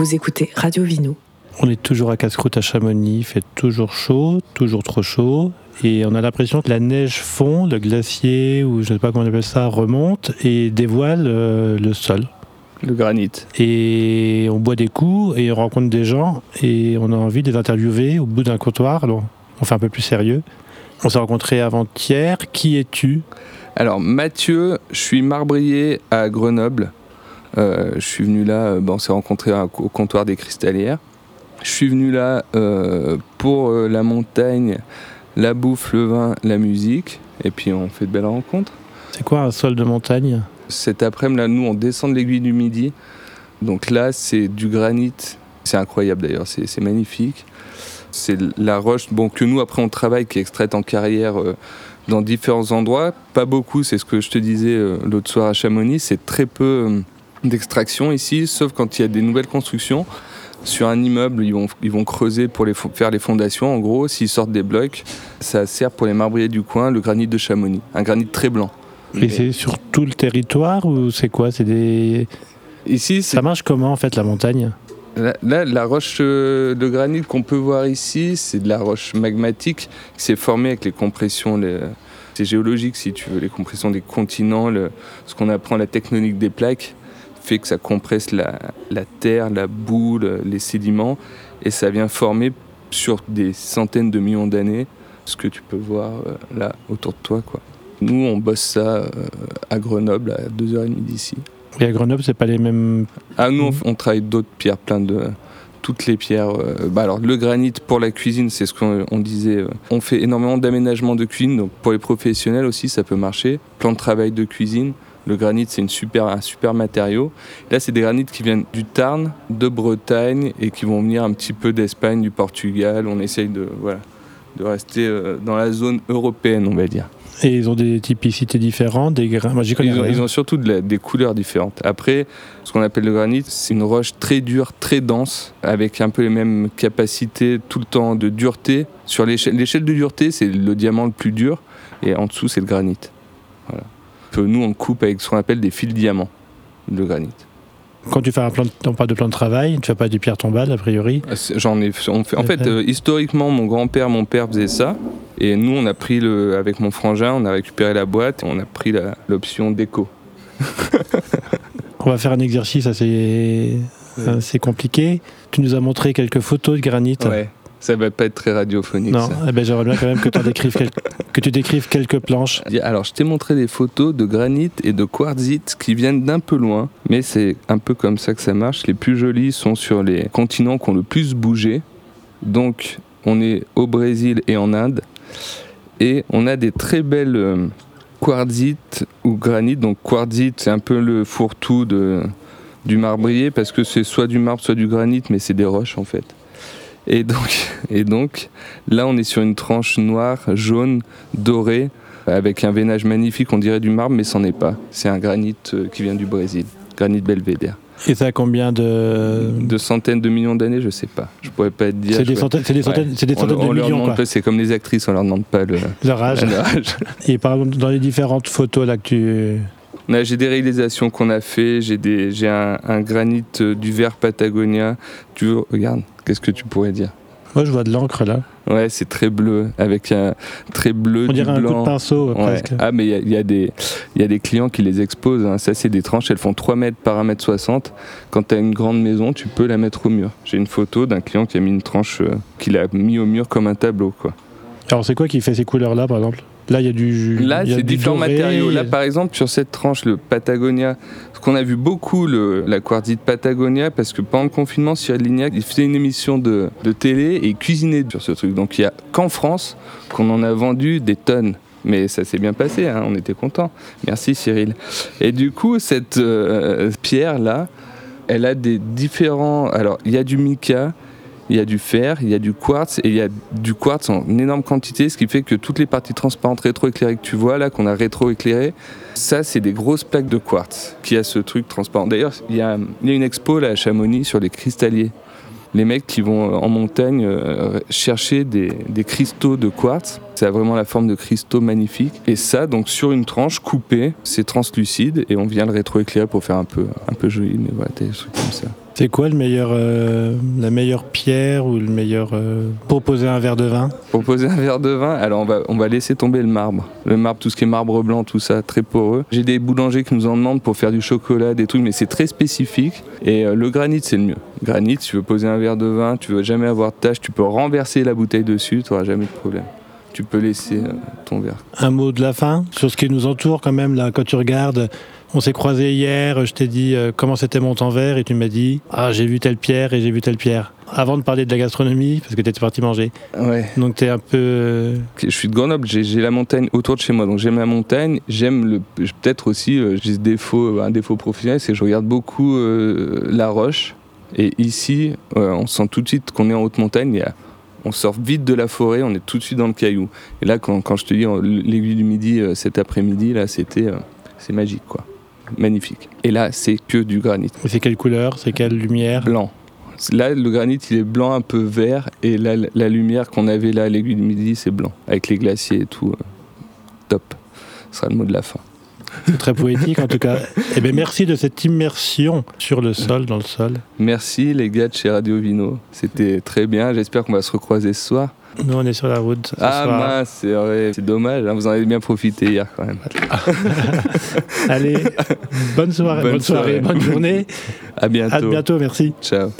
Vous écoutez Radio Vino. On est toujours à Casse-Croûte à Chamonix, il fait toujours chaud, toujours trop chaud, et on a l'impression que la neige fond, le glacier, ou je ne sais pas comment on appelle ça, remonte et dévoile euh, le sol. Le granit. Et on boit des coups et on rencontre des gens et on a envie de les interviewer au bout d'un comptoir. Alors, on fait un peu plus sérieux. On s'est rencontrés avant-hier. Qui es-tu? Alors, Mathieu, je suis marbrier à Grenoble. Euh, je suis venu là, euh, bon, on s'est rencontrés au comptoir des Cristallières. Je suis venu là euh, pour la montagne, la bouffe, le vin, la musique. Et puis on fait de belles rencontres. C'est quoi un sol de montagne? Cet après-midi, là, nous, on descend de l'aiguille du Midi. Donc là, c'est du granit. C'est incroyable d'ailleurs, c'est c'est magnifique. C'est la roche bon, que nous, après, on travaille, qui est extraite en carrière euh, dans différents endroits. Pas beaucoup, c'est ce que je te disais euh, l'autre soir à Chamonix. C'est très peu euh, d'extraction ici, sauf quand il y a des nouvelles constructions. Sur un immeuble, ils vont, ils vont creuser pour les faire les fondations. En gros, s'ils sortent des blocs, ça sert pour les marbriers du coin le granit de Chamonix. Un granit très blanc. Et c'est sur tout le territoire ou c'est quoi? C'est des. Ici, Ça marche comment en fait la montagne? Là, là, la roche euh, de granit qu'on peut voir ici, c'est de la roche magmatique qui s'est formée avec les compressions. les- C'est géologique, si tu veux, les compressions des continents, le- ce qu'on apprend la tectonique des plaques fait que ça compresse la, la terre, la boue, le- les sédiments, et ça vient former sur des centaines de millions d'années ce que tu peux voir euh, là autour de toi. Quoi. Nous, on bosse ça euh, à Grenoble, à 2h30 d'ici. Et à Grenoble, c'est pas les mêmes. Ah, nous, on, on travaille d'autres pierres, plein de. Toutes les pierres. euh, bah alors, le granit pour la cuisine, c'est ce qu'on on disait. on fait énormément d'aménagement de cuisine, donc pour les professionnels aussi, ça peut marcher. Plan de travail de cuisine. Le granit, c'est super, un super matériau. Là, c'est des granites qui viennent du Tarn, de Bretagne et qui vont venir un petit peu d'Espagne, du Portugal. On essaye de, voilà, de rester euh, dans la zone européenne, on va dire. Et ils ont des typicités différentes, des grains. Moi, Ils ont, rien. ils ont surtout de la- des couleurs différentes. Après, ce qu'on appelle le granit, c'est une roche très dure, très dense, avec un peu les mêmes capacités tout le temps de dureté. Sur l'échelle l'échelle de dureté, c'est le diamant le plus dur, et en dessous, c'est le granit. Voilà. Que nous, on coupe avec ce qu'on appelle des fils diamants, le granit. Quand tu fais un plan, de- parle de plan de travail, tu fais pas du pierre tombale a priori. Ah, J'en ai, on fait, en fait, Ouais. euh, historiquement, mon grand-père, mon père faisait ça. Et nous, on a pris le, avec mon frangin, on a récupéré la boîte, on a pris l'option déco. On va faire un exercice assez, assez compliqué. Tu nous as montré quelques photos de granit. Ouais. Ça va pas être très radiophonique. Non, eh ben, j'aimerais bien quand même que, décrives quel- que tu décrives quelques planches. Alors, je t'ai montré des photos de granit et de quartzite qui viennent d'un peu loin, mais c'est un peu comme ça que ça marche. Les plus jolis sont sur les continents qui ont le plus bougé. Donc, on est au Brésil et en Inde. Et on a des très belles euh, quartzites ou granit. Donc, quartzite, c'est un peu le fourre-tout de, du marbrier parce que c'est soit du marbre, soit du granit, mais c'est des roches en fait. Et donc, et donc, là, on est sur une tranche noire, jaune, dorée, avec un veinage magnifique, on dirait du marbre, mais c'en est pas. C'est un granit euh, qui vient du Brésil, granit belvédère. Et ça a combien de. De centaines de millions d'années, je sais pas. Je pourrais pas te dire. C'est des centaines, c'est des centaines, Ouais. c'est des On, centaines on de leur millions, c'est comme les actrices, on leur demande pas le, Leur âge. leur âge. Et par exemple, dans les différentes photos là que tu. J'ai des réalisations qu'on a fait, j'ai un, un granit euh, du vert Patagonia. Tu regarde, qu'est-ce que tu pourrais dire? Moi, je vois de l'encre là. Ouais, c'est très bleu, avec un très bleu, On du dirait un coup blanc. de pinceau euh, Ouais. presque. Ah, mais il y a- y, des- il y a des clients qui les exposent. hein. Ça, c'est des tranches. Elles font 3 mètres par 1 mètre 60. Quand tu as une grande maison, tu peux la mettre au mur. J'ai une photo d'un client qui a mis une tranche, euh, qu'il a mis au mur comme un tableau. Quoi. Alors, c'est quoi qui fait ces couleurs là, par exemple? Là, il y a du. Là, c'est différents doré, matériaux. Là, a- par exemple, sur cette tranche, le Patagonia, ce qu'on a vu beaucoup, le, la quartzite Patagonia, parce que pendant le confinement, Cyril Lignac, il faisait une émission de, de télé et il cuisinait sur ce truc. Donc, il y a qu'en France qu'on en a vendu des tonnes. Mais ça s'est bien passé, hein, on était contents. Merci Cyril. Et du coup, cette euh, pierre-là, elle a des différents. Alors, il y a du mica, il y a du fer, il y a du quartz et il y a du quartz en énorme quantité, ce qui fait que toutes les parties transparentes rétroéclairées que tu vois là, qu'on a rétroéclairées, ça c'est des grosses plaques de quartz qui a ce truc transparent. D'ailleurs, il y a, une expo là à Chamonix sur les cristalliers. Les mecs qui vont en montagne euh, chercher des, des cristaux de quartz, ça a vraiment la forme de cristaux magnifiques. Et ça, donc sur une tranche coupée, c'est translucide et on vient le rétroéclairer pour faire un peu, un peu joli, mais voilà, des trucs comme ça. C'est quoi le meilleur, euh, la meilleure pierre ou le meilleur euh, pour poser un verre de vin? Pour poser un verre de vin, alors on va, laisser tomber le marbre. Le marbre, tout ce qui est marbre blanc, tout ça, très poreux. J'ai des boulangers qui nous en demandent pour faire du chocolat, des trucs, mais c'est très spécifique. Et euh, le granit, c'est le mieux. Granit, tu veux poser un verre de vin, tu veux jamais avoir de tâche, tu peux renverser la bouteille dessus, tu n'auras jamais de problème. Tu peux laisser euh, ton verre. Un mot de la fin sur ce qui nous entoure quand même là quand tu regardes. On s'est croisés hier, je t'ai dit euh, comment c'était mon temps vert et tu m'as dit ah j'ai vu telle pierre et j'ai vu telle pierre. Avant de parler de la gastronomie parce que tu étais parti manger. Ouais. Donc tu es un peu Je suis de Grenoble, j'ai la montagne autour de chez moi, donc j'aime la montagne. J'aime le, peut-être aussi, euh, j'ai défaut, un défaut professionnel, c'est que je regarde beaucoup euh, la roche. Et ici, on sent tout de suite qu'on est en haute montagne. il y a- on sort vite de la forêt, on est tout de suite dans le caillou. Et là, quand, quand je te dis l'aiguille du midi euh, cet après-midi, là, c'était, euh, c'est magique, quoi. Magnifique. Et là, c'est que du granit. c'est quelle couleur, c'est quelle lumière? Blanc. Là, le granit, il est blanc un peu vert, et là, la lumière qu'on avait là à l'aiguille du midi, c'est blanc, avec les glaciers et tout. euh, top. Ce sera le mot de la fin. C'est très poétique en tout cas. Eh bien merci de cette immersion sur le sol, dans le sol. Merci les gars de chez Radio Vino, c'était très bien. J'espère qu'on va se recroiser ce soir. Nous on est sur la route. ce ah soir. mince, c'est vrai, c'est dommage. hein, vous en avez bien profité hier quand même. Allez, bonne soirée, bonne, Bonne soirée, soirée. bonne journée. À bientôt. À bientôt, merci. Ciao.